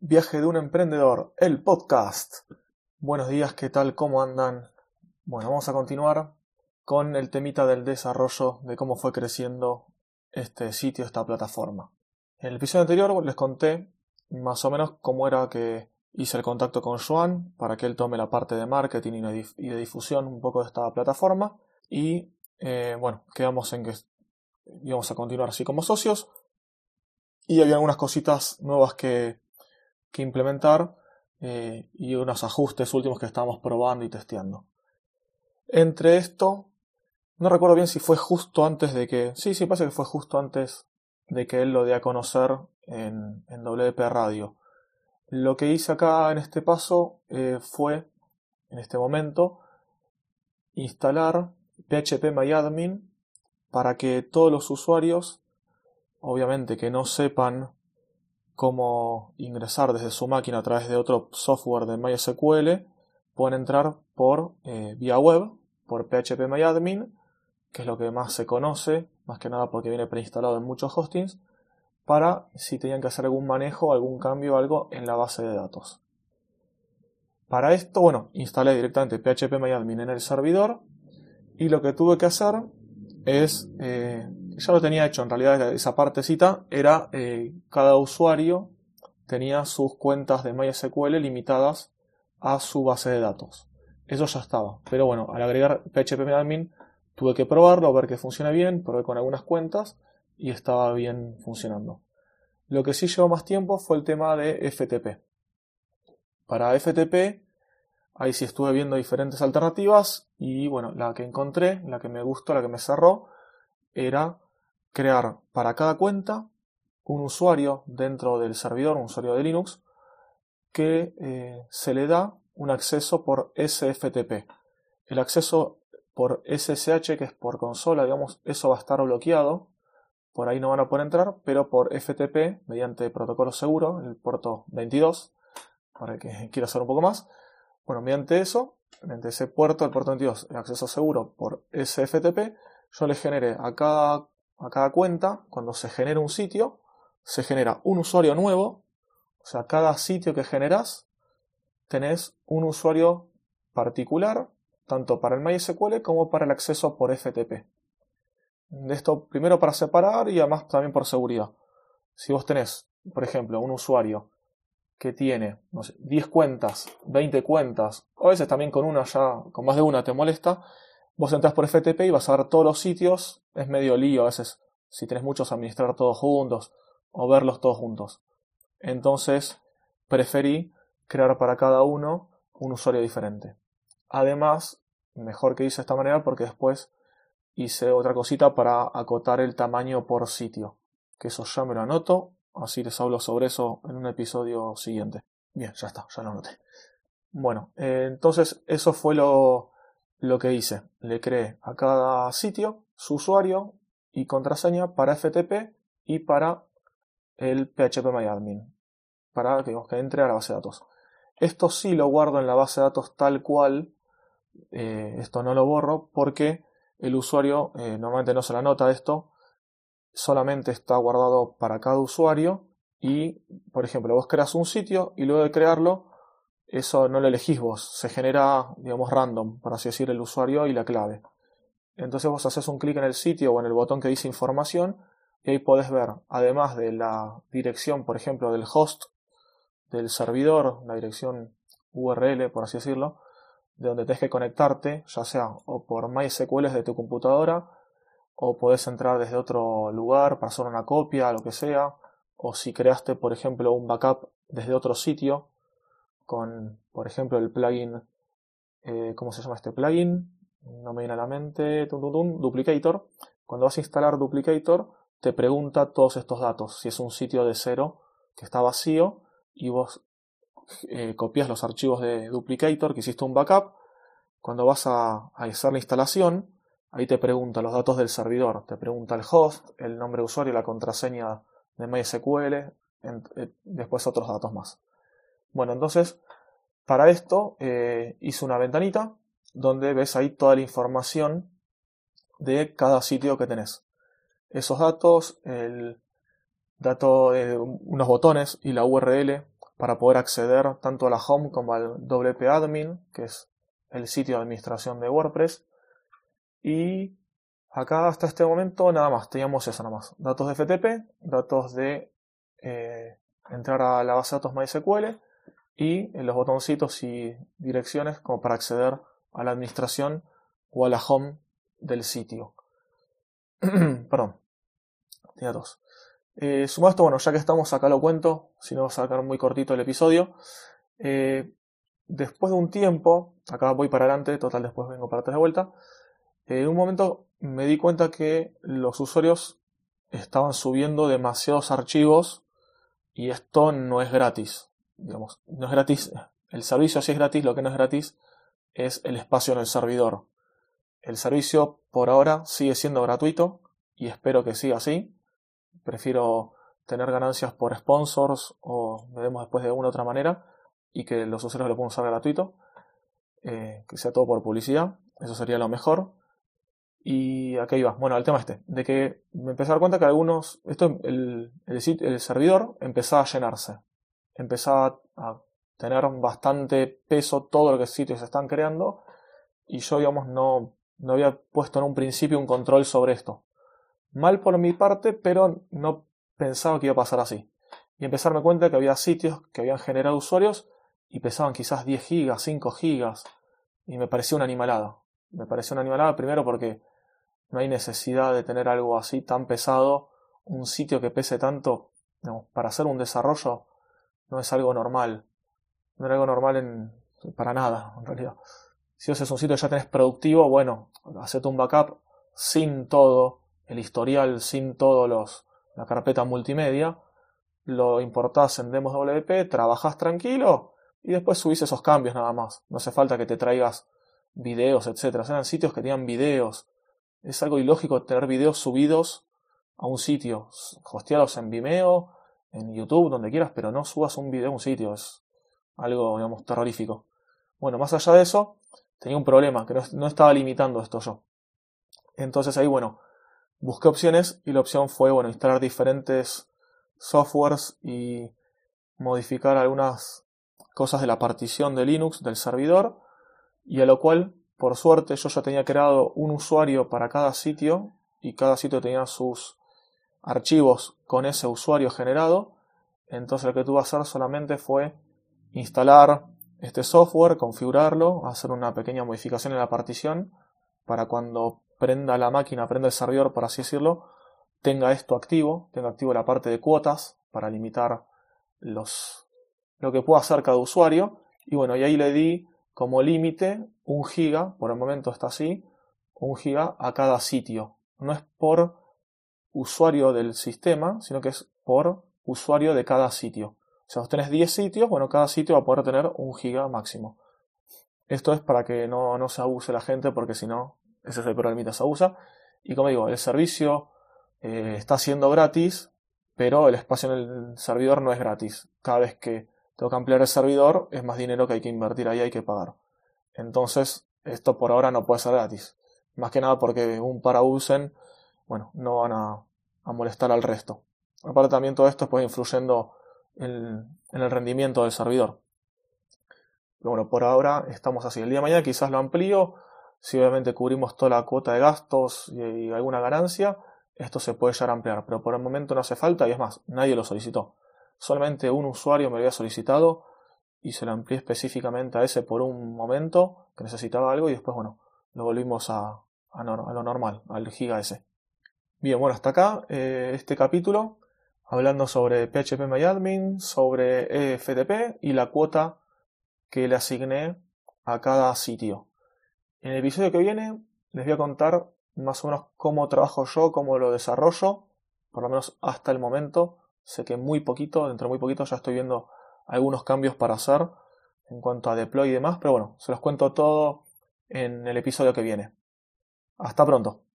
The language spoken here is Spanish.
Viaje de un emprendedor, el podcast. Buenos días, ¿qué tal? ¿Cómo andan? Bueno, vamos a continuar con el temita del desarrollo de cómo fue creciendo este sitio, esta plataforma. En el episodio anterior les conté más o menos cómo era que hice el contacto con Joan para que él tome la parte de marketing y de difusión un poco de esta plataforma y eh, bueno, quedamos en que íbamos a continuar así como socios y había algunas cositas nuevas que que implementar eh, y unos ajustes últimos que estábamos probando y testeando. Entre esto, no recuerdo bien si fue justo antes de que. Sí, sí, pasa que fue justo antes de que él lo dé a conocer en, en WP Radio. Lo que hice acá en este paso eh, fue, en este momento, instalar PHP MyAdmin para que todos los usuarios, obviamente que no sepan cómo ingresar desde su máquina a través de otro software de MySQL, pueden entrar por eh, vía web, por phpMyAdmin, que es lo que más se conoce, más que nada porque viene preinstalado en muchos hostings, para si tenían que hacer algún manejo, algún cambio, algo en la base de datos. Para esto, bueno, instalé directamente phpMyAdmin en el servidor y lo que tuve que hacer es eh, ya lo tenía hecho en realidad esa partecita, era eh, cada usuario tenía sus cuentas de MySQL limitadas a su base de datos. Eso ya estaba. Pero bueno, al agregar phpMyAdmin tuve que probarlo, ver que funciona bien, probé con algunas cuentas y estaba bien funcionando. Lo que sí llevó más tiempo fue el tema de FTP. Para FTP, ahí sí estuve viendo diferentes alternativas y bueno, la que encontré, la que me gustó, la que me cerró, era crear para cada cuenta un usuario dentro del servidor, un usuario de Linux, que eh, se le da un acceso por SFTP. El acceso por SSH, que es por consola, digamos, eso va a estar bloqueado. Por ahí no van a poder entrar, pero por FTP, mediante protocolo seguro, el puerto 22, para el que quiera hacer un poco más. Bueno, mediante eso, mediante ese puerto, el puerto 22, el acceso seguro por SFTP, yo le genere a cada a cada cuenta, cuando se genera un sitio, se genera un usuario nuevo. O sea, cada sitio que generas, tenés un usuario particular, tanto para el MySQL como para el acceso por FTP. De esto primero para separar y además también por seguridad. Si vos tenés, por ejemplo, un usuario que tiene no sé, 10 cuentas, 20 cuentas, o a veces también con una ya, con más de una te molesta, Vos entras por FTP y vas a ver todos los sitios. Es medio lío a veces si tenés muchos administrar todos juntos o verlos todos juntos. Entonces preferí crear para cada uno un usuario diferente. Además, mejor que hice de esta manera porque después hice otra cosita para acotar el tamaño por sitio. Que eso ya me lo anoto, así les hablo sobre eso en un episodio siguiente. Bien, ya está, ya lo anoté. Bueno, eh, entonces eso fue lo, lo que hice, le creé a cada sitio su usuario y contraseña para FTP y para el phpMyAdmin, para que, que entre a la base de datos. Esto sí lo guardo en la base de datos tal cual, eh, esto no lo borro porque el usuario eh, normalmente no se la nota esto, solamente está guardado para cada usuario y, por ejemplo, vos creas un sitio y luego de crearlo eso no lo elegís vos, se genera, digamos, random, por así decir, el usuario y la clave. Entonces vos haces un clic en el sitio o en el botón que dice información y ahí podés ver, además de la dirección, por ejemplo, del host del servidor, la dirección URL, por así decirlo, de donde tenés que conectarte, ya sea o por MySQL desde tu computadora, o podés entrar desde otro lugar para hacer una copia, lo que sea, o si creaste, por ejemplo, un backup desde otro sitio, con, por ejemplo, el plugin, eh, ¿cómo se llama este plugin? No me viene a la mente, Duplicator. Cuando vas a instalar Duplicator, te pregunta todos estos datos. Si es un sitio de cero que está vacío y vos eh, copias los archivos de Duplicator, que hiciste un backup, cuando vas a, hacer la instalación, ahí te pregunta los datos del servidor, te pregunta el host, el nombre de usuario, la contraseña de MySQL, eh, después otros datos más. Bueno, entonces, para esto eh, hice una ventanita donde ves ahí toda la información de cada sitio que tenés. Esos datos, el dato de unos botones y la URL para poder acceder tanto a la home como al WP admin, que es el sitio de administración de WordPress. Y acá hasta este momento nada más, teníamos eso nada más. Datos de FTP, datos de eh, entrar a la base de datos MySQL y los botoncitos y direcciones como para acceder a la administración o a la home del sitio. Perdón, tenía dos. Eh, esto, bueno, ya que estamos acá lo cuento, si no va a sacar muy cortito el episodio. Eh, después de un tiempo, acá voy para adelante, total después vengo para atrás de vuelta, eh, en un momento me di cuenta que los usuarios estaban subiendo demasiados archivos y esto no es gratis. Digamos, no es gratis. El servicio sí es gratis, lo que no es gratis es el espacio en el servidor. El servicio por ahora sigue siendo gratuito y espero que siga así. Prefiero tener ganancias por sponsors o veremos después de una u otra manera y que los usuarios lo puedan usar gratuito, eh, que sea todo por publicidad, eso sería lo mejor. Y aquí iba, bueno, el tema este, de que me empecé a dar cuenta que algunos, esto, el, el, servidor empezaba a llenarse, empezaba a tener bastante peso todo lo que sitios están creando y yo, digamos, no, no había puesto en un principio un control sobre esto. Mal por mi parte, pero no pensaba que iba a pasar así. Y empecé a cuenta que había sitios que habían generado usuarios y pesaban quizás 10 gigas, 5 gigas. Y me pareció una animalada. Me pareció una animalada primero porque no hay necesidad de tener algo así tan pesado. Un sitio que pese tanto, para hacer un desarrollo, no es algo normal. No es algo normal en, para nada, en realidad. Si haces un sitio que ya tenés productivo, bueno, hacete un backup sin todo, el historial, sin todos los, la carpeta multimedia, lo importás en Demos WP, trabajás tranquilo y después subís esos cambios nada más. No hace falta que te traigas videos, etcétera. Eran sitios que tenían videos. Es algo ilógico tener videos subidos a un sitio, hosteados en Vimeo, en YouTube, donde quieras, pero no subas un video a un sitio. Es algo, digamos, terrorífico. Bueno, más allá de eso, tenía un problema, que no, estaba limitando esto yo. Entonces ahí, bueno, busqué opciones y la opción fue, bueno, instalar diferentes softwares y modificar algunas cosas de la partición de Linux del servidor y a lo cual, por suerte, yo ya tenía creado un usuario para cada sitio y cada sitio tenía sus archivos con ese usuario generado. Entonces lo que tuve que hacer solamente fue instalar este software, configurarlo, hacer una pequeña modificación en la partición para cuando prenda la máquina, prenda el servidor, por así decirlo, tenga esto activo, tenga activo la parte de cuotas para limitar los, lo que pueda hacer cada usuario. Y bueno, y ahí le di como límite un giga, por el momento está así, un giga a cada sitio. No es por usuario del sistema, sino que es por usuario de cada sitio. O sea, vos tenés 10 sitios, bueno, cada sitio va a poder tener un giga máximo. Esto es para que no, no se abuse la gente, porque si no, ese es el problemita, se abusa. Y como digo, el servicio eh, está siendo gratis, pero el espacio en el servidor no es gratis. Cada vez que tengo que ampliar el servidor, es más dinero que hay que invertir ahí, hay que pagar. Entonces, esto por ahora no puede ser gratis. Más que nada porque un para usen, bueno, no van a, a molestar al resto. Aparte también todo esto pues influyendo en, el rendimiento del servidor. bueno, por ahora estamos así. El día de mañana quizás lo amplío. Si obviamente cubrimos toda la cuota de gastos y, alguna ganancia, esto se puede llegar a ampliar. Pero por el momento no hace falta y es más, nadie lo solicitó. Solamente un usuario me había solicitado y se lo amplié específicamente a ese por un momento que necesitaba algo y después, bueno, lo volvimos a, a, lo normal, al giga ese. Bien, bueno, hasta acá eh, este capítulo hablando sobre PHP sobre FTP y la cuota que le asigné a cada sitio. En el episodio que viene les voy a contar más o menos cómo trabajo yo, cómo lo desarrollo, por lo menos hasta el momento. Sé que muy poquito, dentro de muy poquito ya estoy viendo algunos cambios para hacer en cuanto a deploy y demás, pero bueno, se los cuento todo en el episodio que viene. Hasta pronto.